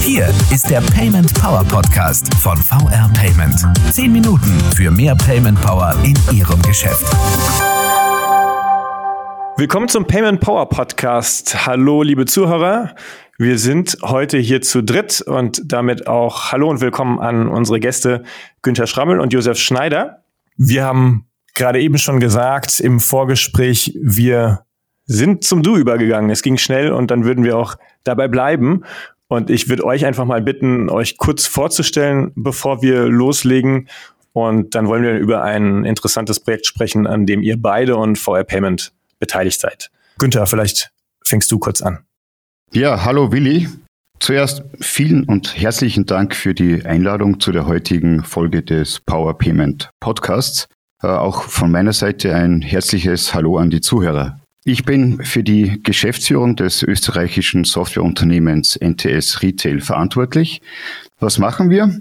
Hier ist der Payment Power Podcast von VR Payment. Zehn Minuten für mehr Payment Power in Ihrem Geschäft. Willkommen zum Payment Power Podcast. Hallo, liebe Zuhörer. Wir sind heute hier zu dritt und damit auch Hallo und willkommen an unsere Gäste Günther Schrammel und Josef Schneider. Wir haben gerade eben schon gesagt im Vorgespräch, wir sind zum Du übergegangen. Es ging schnell und dann würden wir auch dabei bleiben. Und ich würde euch einfach mal bitten, euch kurz vorzustellen, bevor wir loslegen. Und dann wollen wir über ein interessantes Projekt sprechen, an dem ihr beide und VR Payment beteiligt seid. Günther, vielleicht fängst du kurz an. Ja, hallo Willi. Zuerst vielen und herzlichen Dank für die Einladung zu der heutigen Folge des Power Payment Podcasts. Äh, auch von meiner Seite ein herzliches Hallo an die Zuhörer. Ich bin für die Geschäftsführung des österreichischen Softwareunternehmens NTS Retail verantwortlich. Was machen wir?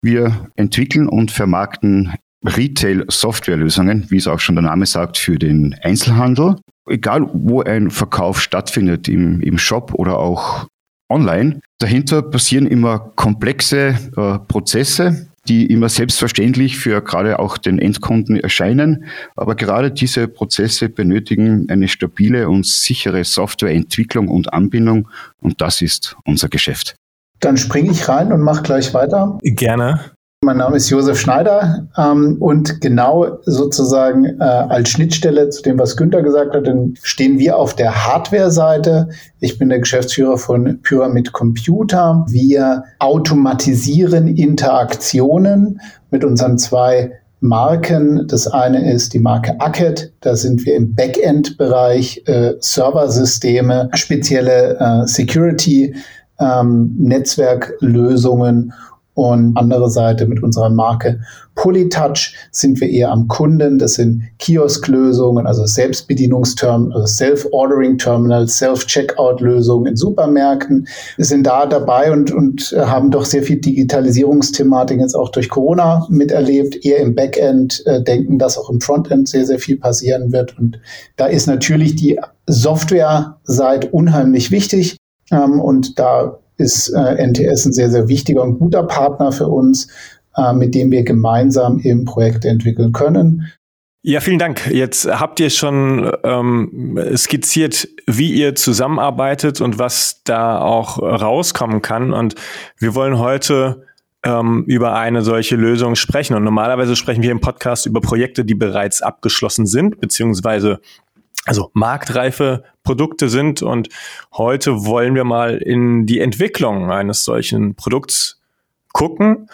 Wir entwickeln und vermarkten Retail-Softwarelösungen, wie es auch schon der Name sagt, für den Einzelhandel. Egal, wo ein Verkauf stattfindet, im, im Shop oder auch online. Dahinter passieren immer komplexe äh, Prozesse, die immer selbstverständlich für gerade auch den Endkunden erscheinen. Aber gerade diese Prozesse benötigen eine stabile und sichere Softwareentwicklung und Anbindung. Und das ist unser Geschäft. Dann springe ich rein und mache gleich weiter. Gerne. Mein Name ist Josef Schneider ähm, und genau sozusagen äh, als Schnittstelle zu dem, was Günther gesagt hat, stehen wir auf der Hardware-Seite. Ich bin der Geschäftsführer von Pyramid Computer. Wir automatisieren Interaktionen mit unseren zwei Marken. Das eine ist die Marke Acket. Da sind wir im Backend-Bereich äh, Serversysteme, spezielle äh, Security, ähm, Netzwerklösungen und andere Seite mit unserer Marke Polytouch sind wir eher am Kunden. Das sind Kiosklösungen, also Selbstbedienungsterminals, also Self-Ordering-Terminals, Self-Checkout-Lösungen in Supermärkten. Wir sind da dabei und, und haben doch sehr viel Digitalisierungsthematik jetzt auch durch Corona miterlebt, eher im Backend äh, denken, dass auch im Frontend sehr, sehr viel passieren wird. Und da ist natürlich die Software-Seite unheimlich wichtig. Ähm, und da ist äh, NTS ein sehr, sehr wichtiger und guter Partner für uns, äh, mit dem wir gemeinsam eben Projekte entwickeln können. Ja, vielen Dank. Jetzt habt ihr schon ähm, skizziert, wie ihr zusammenarbeitet und was da auch rauskommen kann. Und wir wollen heute ähm, über eine solche Lösung sprechen. Und normalerweise sprechen wir im Podcast über Projekte, die bereits abgeschlossen sind, beziehungsweise also marktreife Produkte sind. Und heute wollen wir mal in die Entwicklung eines solchen Produkts gucken.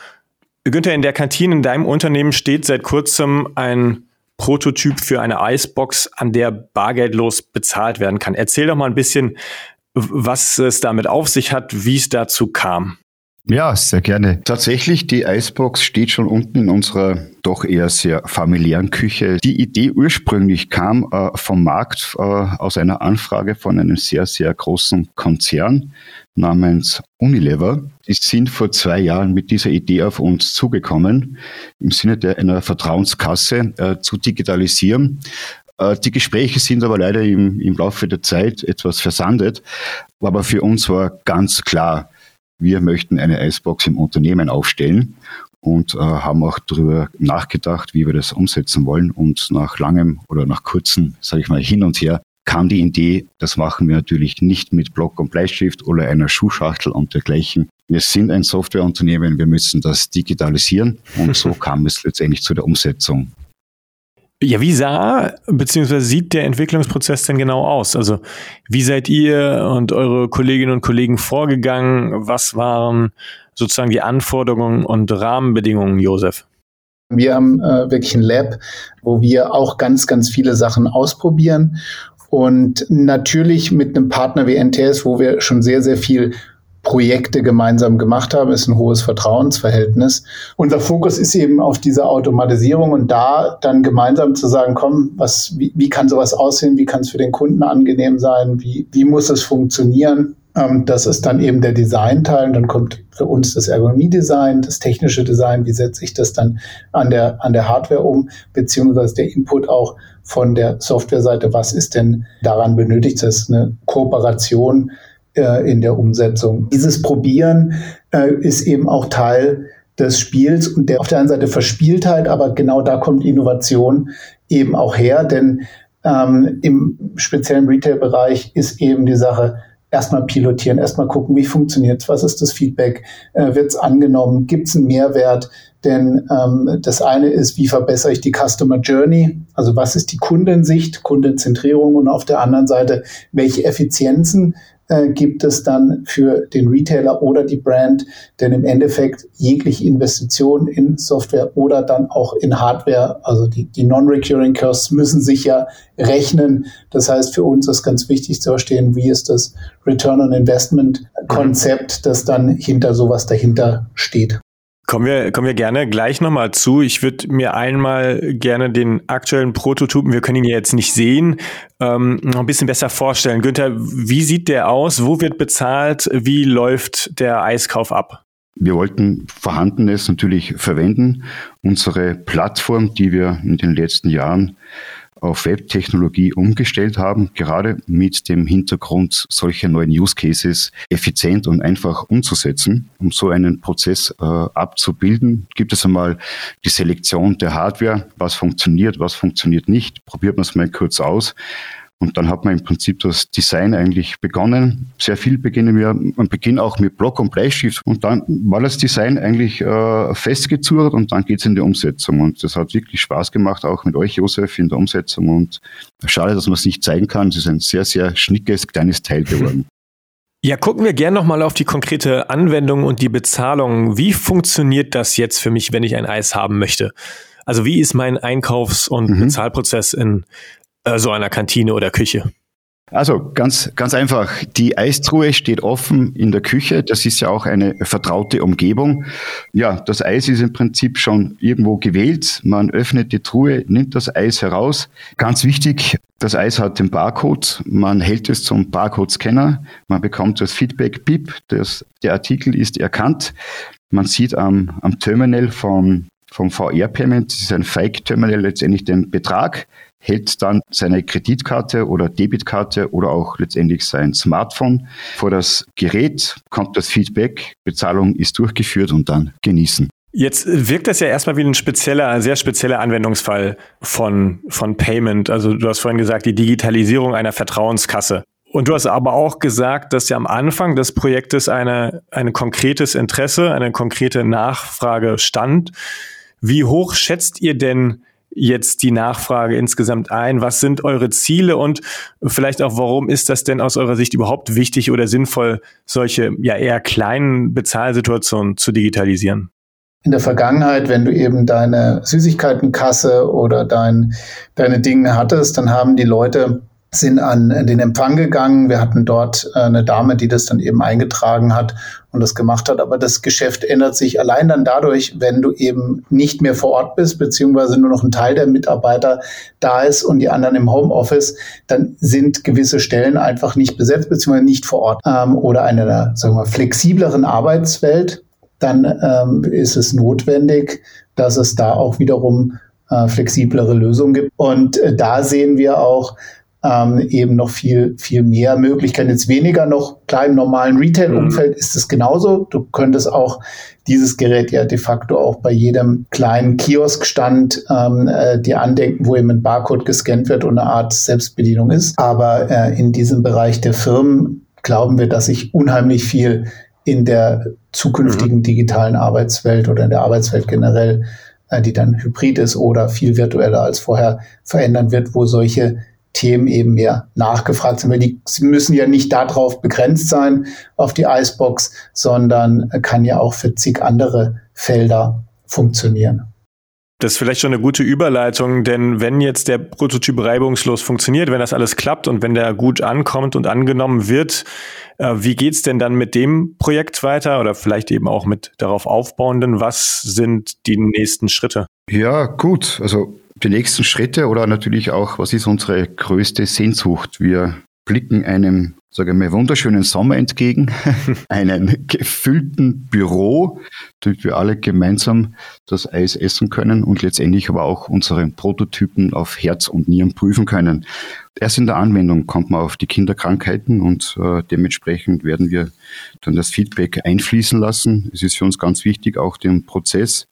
Günther, in der Kantine in deinem Unternehmen steht seit kurzem ein Prototyp für eine Icebox, an der bargeldlos bezahlt werden kann. Erzähl doch mal ein bisschen, was es damit auf sich hat, wie es dazu kam. Ja, sehr gerne. Tatsächlich, die Icebox steht schon unten in unserer doch eher sehr familiären Küche. Die Idee ursprünglich kam äh, vom Markt äh, aus einer Anfrage von einem sehr, sehr großen Konzern namens Unilever. Die sind vor zwei Jahren mit dieser Idee auf uns zugekommen, im Sinne der einer Vertrauenskasse äh, zu digitalisieren. Äh, die Gespräche sind aber leider im, im Laufe der Zeit etwas versandet. Aber für uns war ganz klar, wir möchten eine Icebox im Unternehmen aufstellen und äh, haben auch darüber nachgedacht, wie wir das umsetzen wollen. Und nach langem oder nach kurzem, sage ich mal, hin und her kam die Idee, das machen wir natürlich nicht mit Block und Bleistift oder einer Schuhschachtel und dergleichen. Wir sind ein Softwareunternehmen, wir müssen das digitalisieren und so kam es letztendlich zu der Umsetzung. Ja, wie sah bzw. sieht der Entwicklungsprozess denn genau aus? Also wie seid ihr und eure Kolleginnen und Kollegen vorgegangen? Was waren sozusagen die Anforderungen und Rahmenbedingungen, Josef? Wir haben äh, wirklich ein Lab, wo wir auch ganz, ganz viele Sachen ausprobieren und natürlich mit einem Partner wie NTS, wo wir schon sehr, sehr viel Projekte gemeinsam gemacht haben, ist ein hohes Vertrauensverhältnis. Unser Fokus ist eben auf diese Automatisierung und da dann gemeinsam zu sagen, komm, was, wie, wie kann sowas aussehen? Wie kann es für den Kunden angenehm sein? Wie, wie muss es funktionieren? Ähm, das ist dann eben der Designteil. Dann kommt für uns das Ergonomie-Design, das technische Design. Wie setze ich das dann an der, an der Hardware um? Beziehungsweise der Input auch von der Softwareseite. Was ist denn daran benötigt? Das ist eine Kooperation äh, in der Umsetzung. Dieses Probieren äh, ist eben auch Teil des Spiels und der auf der einen Seite Verspieltheit, aber genau da kommt Innovation eben auch her, denn ähm, im speziellen Retail-Bereich ist eben die Sache, erstmal pilotieren, erstmal gucken, wie funktioniert was ist das Feedback, äh, wird es angenommen, gibt es einen Mehrwert, denn ähm, das eine ist, wie verbessere ich die Customer Journey, also was ist die Kundensicht, Kundenzentrierung und auf der anderen Seite, welche Effizienzen äh, gibt es dann für den Retailer oder die Brand, denn im Endeffekt jegliche Investition in Software oder dann auch in Hardware, also die, die Non-Recurring Costs müssen sich ja rechnen. Das heißt, für uns ist ganz wichtig zu verstehen, wie ist das Return on Investment Konzept, das dann hinter sowas dahinter steht. Kommen wir, kommen wir gerne gleich nochmal zu. Ich würde mir einmal gerne den aktuellen Prototypen, wir können ihn ja jetzt nicht sehen, ähm, noch ein bisschen besser vorstellen. Günther, wie sieht der aus? Wo wird bezahlt? Wie läuft der Eiskauf ab? Wir wollten Vorhandenes natürlich verwenden. Unsere Plattform, die wir in den letzten Jahren auf Webtechnologie umgestellt haben, gerade mit dem Hintergrund, solche neuen Use Cases effizient und einfach umzusetzen. Um so einen Prozess äh, abzubilden, gibt es einmal die Selektion der Hardware, was funktioniert, was funktioniert nicht. Probiert man es mal kurz aus. Und dann hat man im Prinzip das Design eigentlich begonnen. Sehr viel beginnen wir am Beginn auch mit Block und Bleistift. Und dann war das Design eigentlich äh, festgezurrt und dann geht's in die Umsetzung. Und das hat wirklich Spaß gemacht, auch mit euch, Josef, in der Umsetzung. Und schade, dass man es nicht zeigen kann. Es ist ein sehr, sehr schnickes, kleines Teil geworden. Ja, gucken wir gerne nochmal auf die konkrete Anwendung und die Bezahlung. Wie funktioniert das jetzt für mich, wenn ich ein Eis haben möchte? Also wie ist mein Einkaufs- und mhm. Bezahlprozess in äh, so einer Kantine oder Küche? Also ganz, ganz einfach. Die Eistruhe steht offen in der Küche. Das ist ja auch eine vertraute Umgebung. Ja, das Eis ist im Prinzip schon irgendwo gewählt. Man öffnet die Truhe, nimmt das Eis heraus. Ganz wichtig, das Eis hat den Barcode. Man hält es zum Barcode-Scanner. Man bekommt das Feedback, Pip, der Artikel ist erkannt. Man sieht am, am Terminal vom, vom VR-Payment, das ist ein Fake-Terminal, letztendlich den Betrag hält dann seine Kreditkarte oder Debitkarte oder auch letztendlich sein Smartphone vor das Gerät, kommt das Feedback, Bezahlung ist durchgeführt und dann genießen. Jetzt wirkt das ja erstmal wie ein spezieller, ein sehr spezieller Anwendungsfall von, von Payment. Also du hast vorhin gesagt, die Digitalisierung einer Vertrauenskasse. Und du hast aber auch gesagt, dass ja am Anfang des Projektes eine, ein konkretes Interesse, eine konkrete Nachfrage stand. Wie hoch schätzt ihr denn jetzt die Nachfrage insgesamt ein? Was sind eure Ziele und vielleicht auch, warum ist das denn aus eurer Sicht überhaupt wichtig oder sinnvoll, solche ja eher kleinen Bezahlsituationen zu digitalisieren? in der Vergangenheit, wenn du eben deine Süßigkeitenkasse oder dein, deine Dinge hattest, dann haben die Leute sind an den Empfang gegangen. Wir hatten dort äh, eine Dame, die das dann eben eingetragen hat und das gemacht hat. Aber das Geschäft ändert sich allein dann dadurch, wenn du eben nicht mehr vor Ort bist, beziehungsweise nur noch ein Teil der Mitarbeiter da ist und die anderen im Homeoffice, dann sind gewisse Stellen einfach nicht besetzt, beziehungsweise nicht vor Ort. Ähm, oder einer, sagen wir, flexibleren Arbeitswelt, dann ähm, ist es notwendig, dass es da auch wiederum äh, flexiblere Lösungen gibt. Und äh, da sehen wir auch, ähm, eben noch viel, viel mehr Möglichkeiten. Jetzt weniger noch, klar, im normalen Retail-Umfeld mhm. ist es genauso. Du könntest auch dieses Gerät ja de facto auch bei jedem kleinen Kioskstand ähm, äh, dir andenken, wo eben ein Barcode gescannt wird und eine Art Selbstbedienung ist. Aber äh, in diesem Bereich der Firmen glauben wir, dass sich unheimlich viel in der zukünftigen mhm. digitalen Arbeitswelt oder in der Arbeitswelt generell, äh, die dann hybrid ist oder viel virtueller als vorher verändern wird, wo solche Themen eben mehr nachgefragt sind. Weil die sie müssen ja nicht darauf begrenzt sein, auf die Icebox, sondern kann ja auch für zig andere Felder funktionieren. Das ist vielleicht schon eine gute Überleitung, denn wenn jetzt der Prototyp reibungslos funktioniert, wenn das alles klappt und wenn der gut ankommt und angenommen wird, äh, wie geht's denn dann mit dem Projekt weiter oder vielleicht eben auch mit darauf aufbauenden? Was sind die nächsten Schritte? Ja, gut. Also die nächsten Schritte oder natürlich auch, was ist unsere größte Sehnsucht? Wir blicken einem, sage ich mal, wunderschönen Sommer entgegen, einen gefüllten Büro, damit wir alle gemeinsam das Eis essen können und letztendlich aber auch unsere Prototypen auf Herz und Nieren prüfen können. Erst in der Anwendung kommt man auf die Kinderkrankheiten und äh, dementsprechend werden wir dann das Feedback einfließen lassen. Es ist für uns ganz wichtig, auch den Prozess,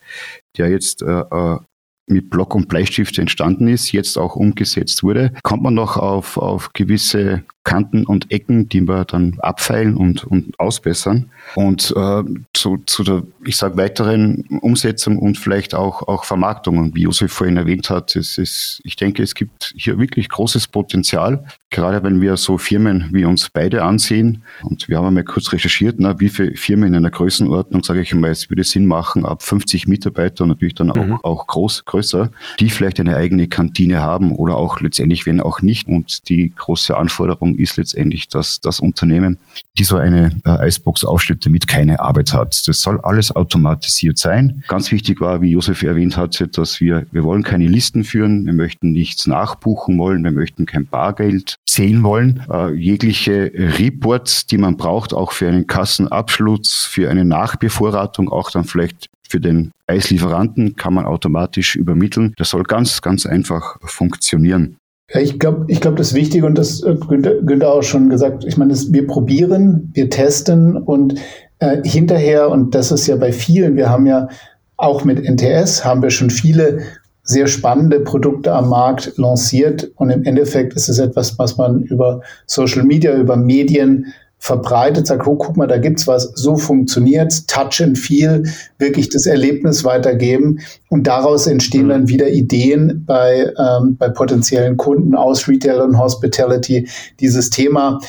der jetzt äh, äh mit Block und Bleistift entstanden ist, jetzt auch umgesetzt wurde, kommt man noch auf, auf gewisse Kanten und Ecken, die wir dann abfeilen und, und ausbessern. Und äh, zu, zu der, ich sage, weiteren Umsetzung und vielleicht auch, auch Vermarktung. Und wie Josef vorhin erwähnt hat, es ist, ich denke, es gibt hier wirklich großes Potenzial, gerade wenn wir so Firmen wie uns beide ansehen. Und wir haben einmal kurz recherchiert, na, wie viele Firmen in einer Größenordnung, sage ich einmal, es würde Sinn machen, ab 50 Mitarbeiter, natürlich dann auch, mhm. auch groß, größer, die vielleicht eine eigene Kantine haben oder auch letztendlich, wenn auch nicht. Und die große Anforderung ist letztendlich, dass das Unternehmen, die so eine äh, Icebox aufstellt, damit keine Arbeit hat. Das soll alles automatisiert sein. Ganz wichtig war, wie Josef erwähnt hatte, dass wir, wir wollen keine Listen führen, wir möchten nichts nachbuchen wollen, wir möchten kein Bargeld zählen wollen. Äh, jegliche Reports, die man braucht, auch für einen Kassenabschluss, für eine Nachbevorratung, auch dann vielleicht für den Eislieferanten kann man automatisch übermitteln. Das soll ganz, ganz einfach funktionieren. Ich glaube, ich glaube, das Wichtige und das äh, Günther, auch schon gesagt, ich meine, wir probieren, wir testen und äh, hinterher, und das ist ja bei vielen, wir haben ja auch mit NTS, haben wir schon viele sehr spannende Produkte am Markt lanciert. Und im Endeffekt ist es etwas, was man über Social Media, über Medien verbreitet, sagt, oh, guck mal, da gibt's was, so funktioniert's, Touch and Feel, wirklich das Erlebnis weitergeben. Und daraus entstehen dann wieder Ideen bei, ähm, bei potenziellen Kunden aus Retail und Hospitality, dieses Thema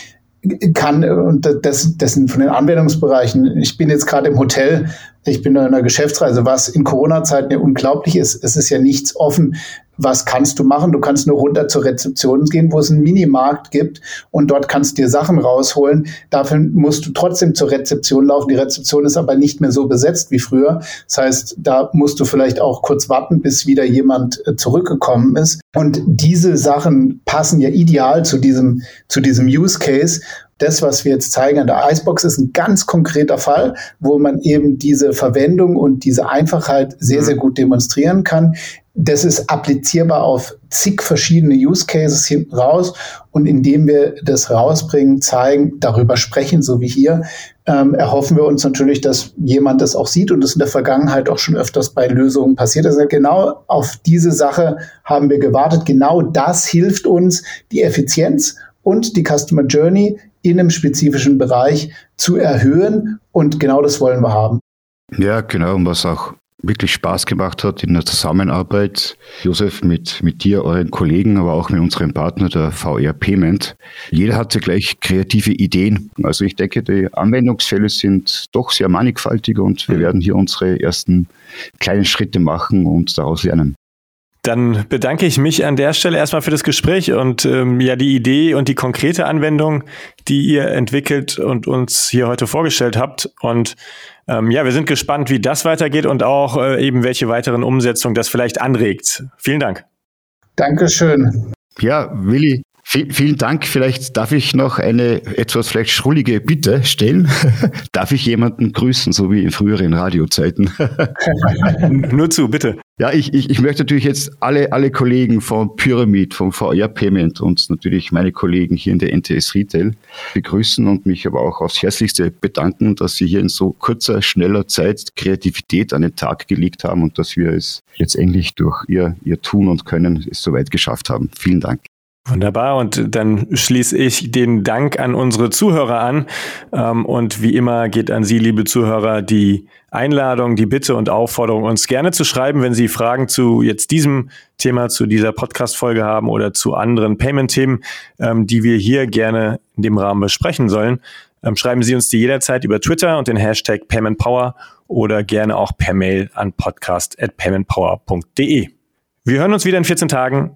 kann und das, das sind von den Anwendungsbereichen. Ich bin jetzt gerade im Hotel, ich bin in einer Geschäftsreise, was in Corona-Zeiten ja unglaublich ist. Es ist ja nichts offen. Was kannst du machen? Du kannst nur runter zur Rezeption gehen, wo es einen Minimarkt gibt und dort kannst du dir Sachen rausholen. Dafür musst du trotzdem zur Rezeption laufen. Die Rezeption ist aber nicht mehr so besetzt wie früher. Das heißt, da musst du vielleicht auch kurz warten, bis wieder jemand äh, zurückgekommen ist. Und diese Sachen passen ja ideal zu diesem, zu diesem Use Case das, was wir jetzt zeigen an der Icebox, ist ein ganz konkreter Fall, wo man eben diese Verwendung und diese Einfachheit sehr, mhm. sehr gut demonstrieren kann. Das ist applizierbar auf zig verschiedene Use Cases hinten raus. Und indem wir das rausbringen, zeigen, darüber sprechen, so wie hier, ähm, erhoffen wir uns natürlich, dass jemand das auch sieht und das in der Vergangenheit auch schon öfters bei Lösungen passiert. Also genau auf diese Sache haben wir gewartet. Genau das hilft uns, die Effizienz und die Customer Journey in einem spezifischen Bereich zu erhöhen. Und genau das wollen wir haben. Ja, genau. Und was auch wirklich Spaß gemacht hat in der Zusammenarbeit, Josef, mit, mit dir, euren Kollegen, aber auch mit unserem Partner, der VR Payment. Jeder hatte gleich kreative Ideen. Also ich denke, die Anwendungsfälle sind doch sehr mannigfaltig und wir werden hier unsere ersten kleinen Schritte machen und daraus lernen. Dann bedanke ich mich an der Stelle erstmal für das Gespräch und ähm, ja die Idee und die konkrete Anwendung, die ihr entwickelt und uns hier heute vorgestellt habt. Und ähm, ja, wir sind gespannt, wie das weitergeht und auch äh, eben welche weiteren Umsetzungen das vielleicht anregt. Vielen Dank. Dankeschön. Ja, Willi, vielen Dank. Vielleicht darf ich noch eine etwas vielleicht schrullige Bitte stellen. darf ich jemanden grüßen, so wie in früheren Radiozeiten? Nur zu, bitte. Ja, ich, ich, ich möchte natürlich jetzt alle, alle Kollegen von Pyramid, vom VR Payment und natürlich meine Kollegen hier in der NTS Retail begrüßen und mich aber auch aufs Herzlichste bedanken, dass sie hier in so kurzer, schneller Zeit Kreativität an den Tag gelegt haben und dass wir es letztendlich durch ihr, ihr Tun und Können es soweit geschafft haben. Vielen Dank. Wunderbar. Und dann schließe ich den Dank an unsere Zuhörer an. Ähm, und wie immer geht an Sie, liebe Zuhörer, die Einladung, die Bitte und Aufforderung, uns gerne zu schreiben, wenn Sie Fragen zu jetzt diesem Thema, zu dieser Podcast-Folge haben oder zu anderen Payment-Themen, ähm, die wir hier gerne in dem Rahmen besprechen sollen. Ähm, schreiben Sie uns die jederzeit über Twitter und den Hashtag PaymentPower oder gerne auch per Mail an podcast.paymentpower.de. Wir hören uns wieder in 14 Tagen.